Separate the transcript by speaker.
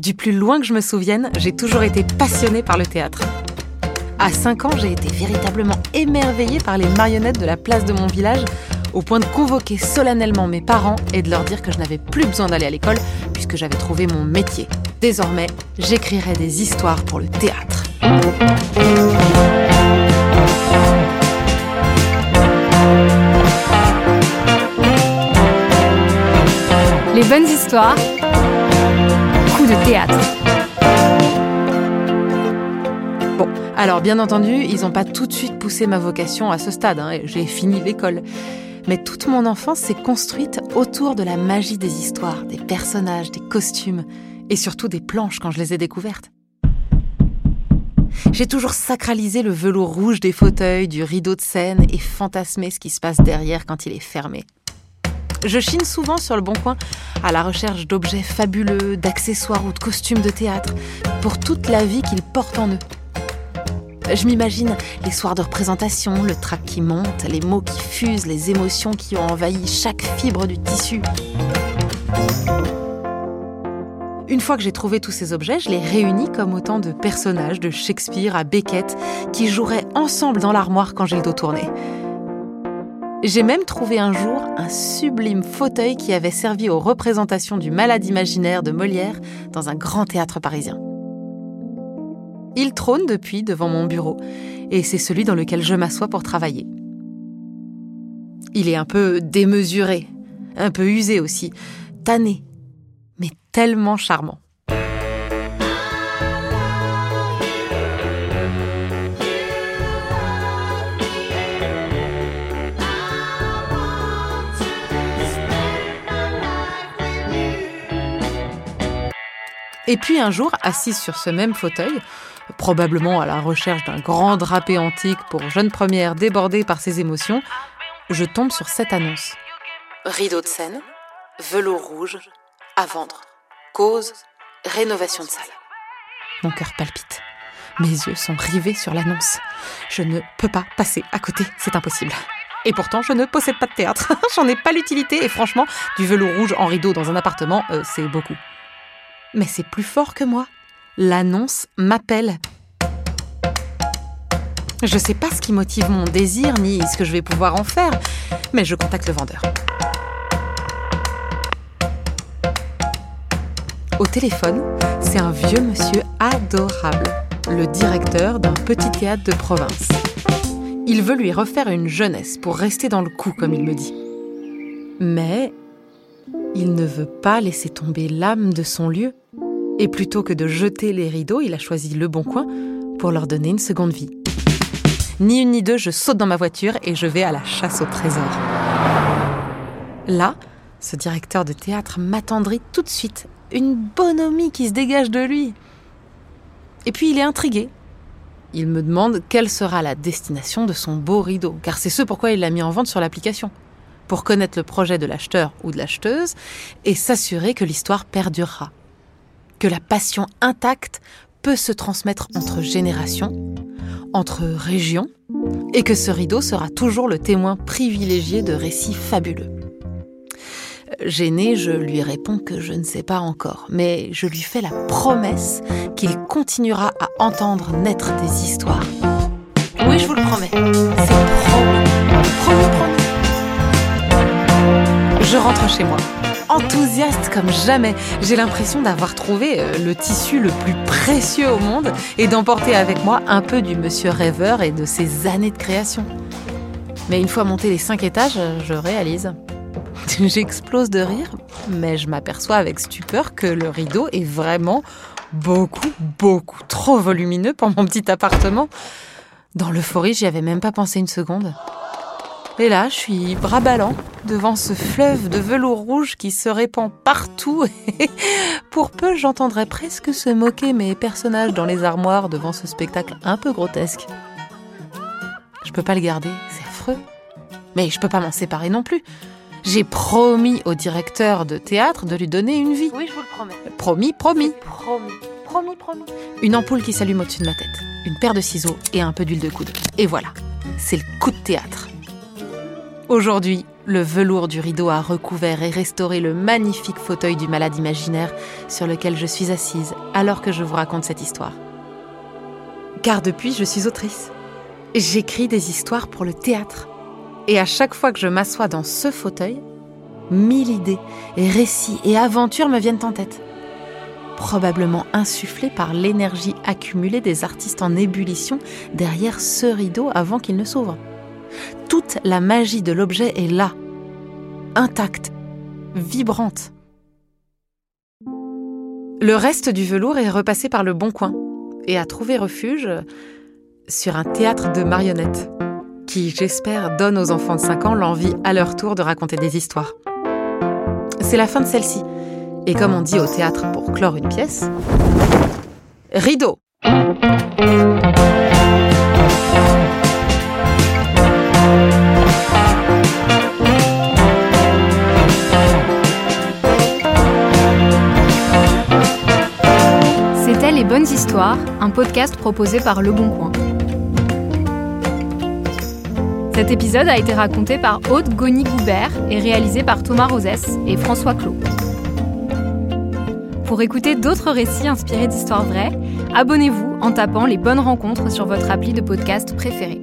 Speaker 1: Du plus loin que je me souvienne, j'ai toujours été passionnée par le théâtre. À 5 ans, j'ai été véritablement émerveillée par les marionnettes de la place de mon village, au point de convoquer solennellement mes parents et de leur dire que je n'avais plus besoin d'aller à l'école puisque j'avais trouvé mon métier. Désormais, j'écrirais des histoires pour le théâtre.
Speaker 2: Les bonnes histoires. De théâtre.
Speaker 1: Bon, alors bien entendu, ils n'ont pas tout de suite poussé ma vocation à ce stade. hein, J'ai fini l'école. Mais toute mon enfance s'est construite autour de la magie des histoires, des personnages, des costumes et surtout des planches quand je les ai découvertes. J'ai toujours sacralisé le velours rouge des fauteuils, du rideau de scène et fantasmé ce qui se passe derrière quand il est fermé. Je chine souvent sur le bon coin à la recherche d'objets fabuleux, d'accessoires ou de costumes de théâtre pour toute la vie qu'ils portent en eux. Je m'imagine les soirs de représentation, le trac qui monte, les mots qui fusent, les émotions qui ont envahi chaque fibre du tissu. Une fois que j'ai trouvé tous ces objets, je les réunis comme autant de personnages de Shakespeare à Beckett qui joueraient ensemble dans l'armoire quand j'ai le dos tourné. J'ai même trouvé un jour un sublime fauteuil qui avait servi aux représentations du malade imaginaire de Molière dans un grand théâtre parisien. Il trône depuis devant mon bureau, et c'est celui dans lequel je m'assois pour travailler. Il est un peu démesuré, un peu usé aussi, tanné, mais tellement charmant. Et puis un jour, assise sur ce même fauteuil, probablement à la recherche d'un grand drapé antique pour jeune première débordée par ses émotions, je tombe sur cette annonce. Rideau de scène, velours rouge, à vendre. Cause, rénovation de salle. Mon cœur palpite. Mes yeux sont rivés sur l'annonce. Je ne peux pas passer à côté, c'est impossible. Et pourtant, je ne possède pas de théâtre. J'en ai pas l'utilité et franchement, du velours rouge en rideau dans un appartement, euh, c'est beaucoup. Mais c'est plus fort que moi. L'annonce m'appelle. Je sais pas ce qui motive mon désir ni ce que je vais pouvoir en faire, mais je contacte le vendeur. Au téléphone, c'est un vieux monsieur adorable, le directeur d'un petit théâtre de province. Il veut lui refaire une jeunesse pour rester dans le coup, comme il me dit. Mais il ne veut pas laisser tomber l'âme de son lieu. Et plutôt que de jeter les rideaux, il a choisi le bon coin pour leur donner une seconde vie. Ni une ni deux, je saute dans ma voiture et je vais à la chasse au trésor. Là, ce directeur de théâtre m'attendrit tout de suite. Une bonhomie qui se dégage de lui. Et puis il est intrigué. Il me demande quelle sera la destination de son beau rideau, car c'est ce pourquoi il l'a mis en vente sur l'application. Pour connaître le projet de l'acheteur ou de l'acheteuse et s'assurer que l'histoire perdurera. Que la passion intacte peut se transmettre entre générations, entre régions, et que ce rideau sera toujours le témoin privilégié de récits fabuleux. Gêné, je lui réponds que je ne sais pas encore, mais je lui fais la promesse qu'il continuera à entendre naître des histoires. Oui, je vous le promets. Je rentre chez moi. Enthousiaste comme jamais, j'ai l'impression d'avoir trouvé euh, le tissu le plus précieux au monde et d'emporter avec moi un peu du monsieur rêveur et de ses années de création. Mais une fois monté les cinq étages, je réalise. J'explose de rire, mais je m'aperçois avec stupeur que le rideau est vraiment beaucoup, beaucoup trop volumineux pour mon petit appartement. Dans l'euphorie, j'y avais même pas pensé une seconde. Et là, je suis bras ballants devant ce fleuve de velours rouge qui se répand partout. Et pour peu, j'entendrais presque se moquer mes personnages dans les armoires devant ce spectacle un peu grotesque. Je peux pas le garder, c'est affreux. Mais je peux pas m'en séparer non plus. J'ai promis au directeur de théâtre de lui donner une vie.
Speaker 3: Oui, je vous le promets.
Speaker 1: Promis, promis.
Speaker 3: Promis. Promis, promis.
Speaker 1: Une ampoule qui s'allume au-dessus de ma tête, une paire de ciseaux et un peu d'huile de coude. Et voilà, c'est le coup de théâtre. Aujourd'hui, Le velours du rideau a recouvert et restauré le magnifique fauteuil du malade imaginaire sur lequel je suis assise alors que je vous raconte cette histoire. Car depuis, je suis autrice. J'écris des histoires pour le théâtre. Et à chaque fois que je m'assois dans ce fauteuil, mille idées récits et aventures me viennent en tête. Probablement insufflées par l'énergie accumulée des artistes en ébullition derrière ce rideau avant qu'il ne s'ouvre. La magie de l'objet est là, intacte, vibrante. Le reste du velours est repassé par le bon coin et a trouvé refuge sur un théâtre de marionnettes qui, j'espère, donne aux enfants de 5 ans l'envie à leur tour de raconter des histoires. C'est la fin de celle-ci. Et comme on dit au théâtre pour clore une pièce, rideau.
Speaker 2: Un podcast proposé par Le Bon Coin. Cet épisode a été raconté par Aude Goni-Goubert et réalisé par Thomas Rosès et François Clos. Pour écouter d'autres récits inspirés d'histoires vraies, abonnez-vous en tapant les bonnes rencontres sur votre appli de podcast préféré.